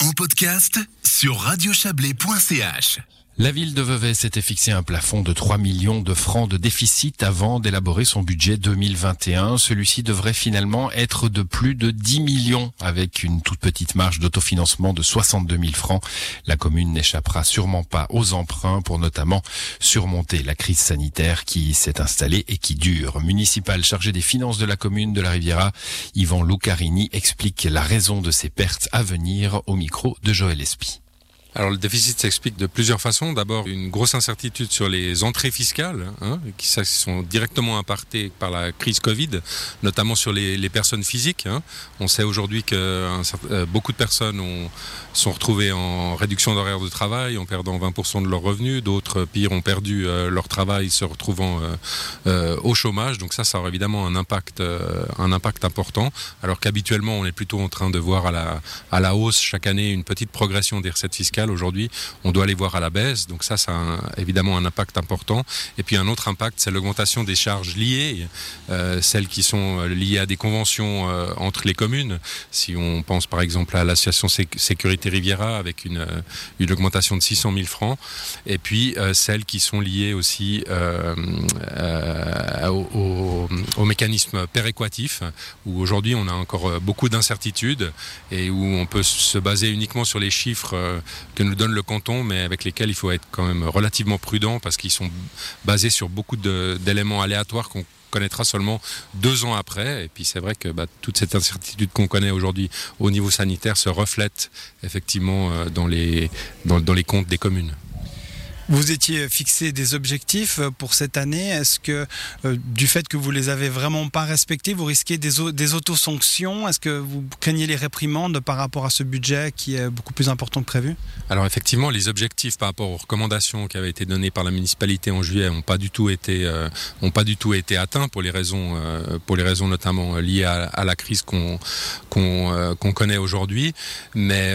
en podcast sur radiochablais.ch. La ville de Vevey s'était fixé un plafond de 3 millions de francs de déficit avant d'élaborer son budget 2021. Celui-ci devrait finalement être de plus de 10 millions avec une toute petite marge d'autofinancement de 62 000 francs. La commune n'échappera sûrement pas aux emprunts pour notamment surmonter la crise sanitaire qui s'est installée et qui dure. Municipal chargé des finances de la commune de la Riviera, Yvan Lucarini explique la raison de ces pertes à venir au micro de Joël Espy. Alors le déficit s'explique de plusieurs façons. D'abord une grosse incertitude sur les entrées fiscales, hein, qui sont directement impactées par la crise Covid, notamment sur les, personnes physiques. Hein. On sait aujourd'hui que euh, beaucoup de personnes ont, sont retrouvées en réduction d'horaire de travail, en perdant 20% de leurs revenus. D'autres, pire, ont perdu euh, leur travail, se retrouvant euh, au chômage. Donc ça, ça aura évidemment un impact, un impact important. Alors qu'habituellement, on est plutôt en train de voir à la, à la hausse chaque année une petite progression des recettes fiscales Aujourd'hui, on doit les voir à la baisse. Donc ça, ça a évidemment un impact important. Et puis un autre impact, c'est l'augmentation des charges liées, euh, celles qui sont euh, liées à des conventions euh, entre les communes. Si on pense par exemple à l'association Sécurité Riviera avec une, une augmentation de 600 000 francs. Et puis celles qui sont liées aussi au, au, au, mécanisme péréquatif, où aujourd'hui on a encore beaucoup d'incertitudes et où on peut se baser uniquement sur les chiffres que nous donne le canton, mais avec lesquels il faut être quand même relativement prudent parce qu'ils sont basés sur beaucoup d'éléments aléatoires qu'on connaîtra seulement deux ans après. Et puis c'est vrai que bah, toute cette incertitude qu'on connaît aujourd'hui au niveau sanitaire se reflète effectivement euh, dans, les, dans, dans les comptes des communes. Vous étiez fixé des objectifs euh, pour cette année. Est-ce que euh, du fait que vous les avez vraiment pas respectés, vous risquez des, des autosanctions? Est-ce que vous craignez les réprimandes par rapport à ce budget qui est beaucoup plus important que prévu? Alors effectivement, les objectifs par rapport aux recommandations qui avaient été données par la municipalité en juillet n'ont pas du tout été euh, pas du tout été atteints pour les raisons euh, pour les raisons notamment liées à, la crise qu'on qu'on connaît aujourd'hui. Mais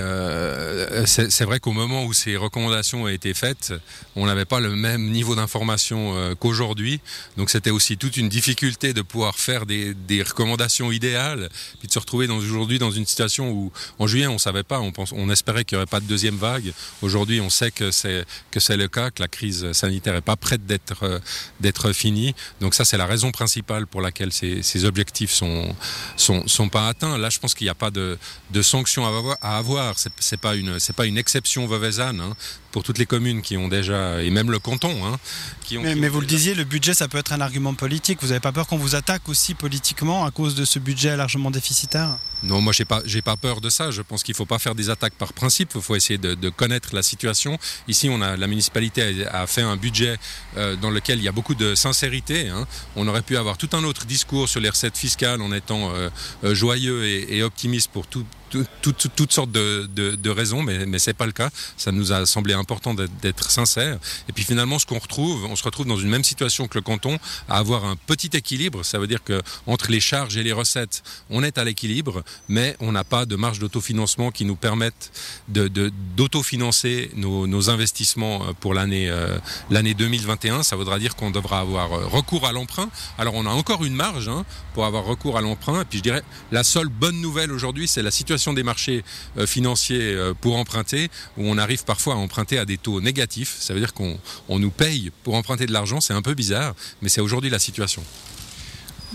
c'est vrai qu'au moment où ces recommandations ont été faites, on n'avait pas le même niveau d'information euh, qu'aujourd'hui. Donc c'était aussi toute une difficulté de pouvoir faire des, des recommandations idéales, puis de se retrouver aujourd'hui dans une situation où en juillet on savait pas, on, pense, on espérait qu'il n'y aurait pas de deuxième vague. Aujourd'hui on sait que c'est que c'est le cas, que la crise sanitaire est pas prête d'être euh, d'être finie. Donc ça c'est la raison principale pour laquelle ces, ces objectifs sont, sont sont pas atteints. Là je pense qu'il n'y a pas de, de sanctions à avoir. À avoir. C'est pas une c'est pas une exception veuvezane hein, pour toutes les communes qui ont déjà et même le canton hein, qui ont. Mais, qui mais ont vous le disiez, le budget ça peut être un argument politique. Vous n'avez pas peur qu'on vous attaque aussi politiquement à cause de ce budget largement déficitaire? Non, moi j'ai pas j'ai pas peur de ça. Je pense qu'il faut pas faire des attaques par principe. Il faut essayer de, de connaître la situation. Ici, on a la municipalité a, a fait un budget euh, dans lequel il y a beaucoup de sincérité. Hein. On aurait pu avoir tout un autre discours sur les recettes fiscales en étant euh, euh, joyeux et, et optimiste pour tout, tout, tout, tout- toutes sortes de, de, de raisons, mais, mais c'est pas le cas. Ça nous a semblé important d'être- sincère. Et puis finalement, ce qu'on retrouve, on se retrouve dans une même situation que le canton, à avoir un petit équilibre. Ça veut dire que entre les charges et les recettes, on est à l'équilibre, mais on n'a pas de marge d'autofinancement qui nous permette de, de, d'autofinancer nos, investissements euh, pour l'année euh, l'année 2021. Ça voudra dire qu'on devra avoir euh, recours à l'emprunt. Alors on a encore une marge hein, pour avoir recours à l'emprunt. Et puis je dirais, la seule bonne nouvelle aujourd'hui, c'est la situation des marchés euh, financiers euh, pour emprunter, où on arrive parfois à emprunter à des taux négatifs. Ça veut dire qu'on on nous paye pour emprunter de l'argent. C'est un peu bizarre, mais c'est aujourd'hui la situation.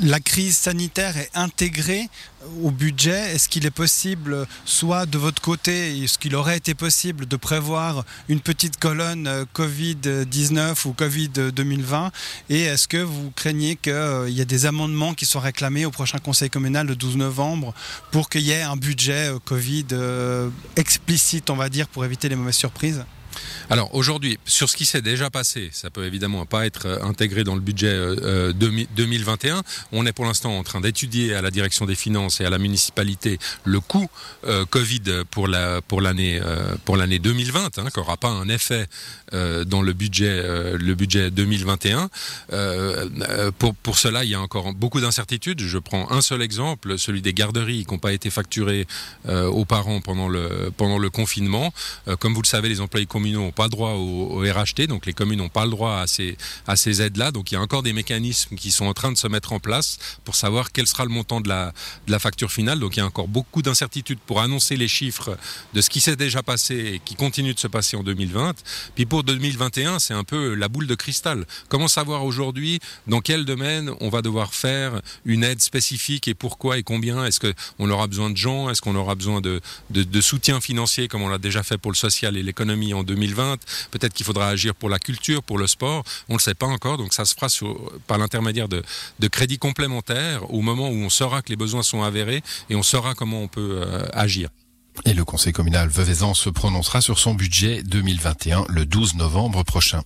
La crise sanitaire est intégrée au budget. Est-ce qu'il est possible, soit de votre côté, est-ce qu'il aurait été possible de prévoir une petite colonne euh, Covid-19 ou Covid 2020 Et est-ce que vous craignez qu'il y ait des amendements qui soient réclamés au prochain conseil communal le 12 novembre pour qu'il y ait un budget euh, Covid euh, explicite, on va dire, pour éviter les mauvaises surprises? Alors aujourd'hui, sur ce qui s'est déjà passé, ça peut évidemment pas être euh, intégré dans le budget euh, 2000 2021. On est pour l'instant en train d'étudier à la direction des finances et à la municipalité le coût euh, Covid pour la pour l'année euh, pour l'année 2020, hein, qui n'aura pas un effet euh, dans le budget euh, le budget 2021. Euh, euh, pour cela, il y a encore beaucoup d'incertitudes. Je prends un seul exemple, celui des garderies qui n'ont pas été facturées euh, aux parents pendant le confinement. Euh, comme vous le savez, les employés communaux communaux n'ont pas le droit au, RHT, donc les communes n'ont pas le droit à ces, aides-là. Donc il y a encore des mécanismes qui sont en train de se mettre en place pour savoir quel sera le montant de la, facture finale. Donc il y a encore beaucoup d'incertitudes pour annoncer les chiffres de ce qui s'est déjà passé et qui continue de se passer en 2020. Puis pour 2021, c'est un peu la boule de cristal. Comment savoir aujourd'hui dans quel domaine on va devoir faire une aide spécifique et pourquoi et combien? Est-ce qu'on aura besoin de gens? Est-ce qu'on aura besoin de, de, soutien financier comme on l'a déjà fait pour le social et l'économie en 2020 Peut-être qu'il faudra agir pour la culture, pour le sport. On ne le sait pas encore. Donc ça se fera par l'intermédiaire de, de crédits complémentaires au moment où on saura que les besoins sont avérés et on saura comment on peut euh, agir. Et le conseil communal Veuvezan se prononcera sur son budget 2021 le 12 novembre prochain.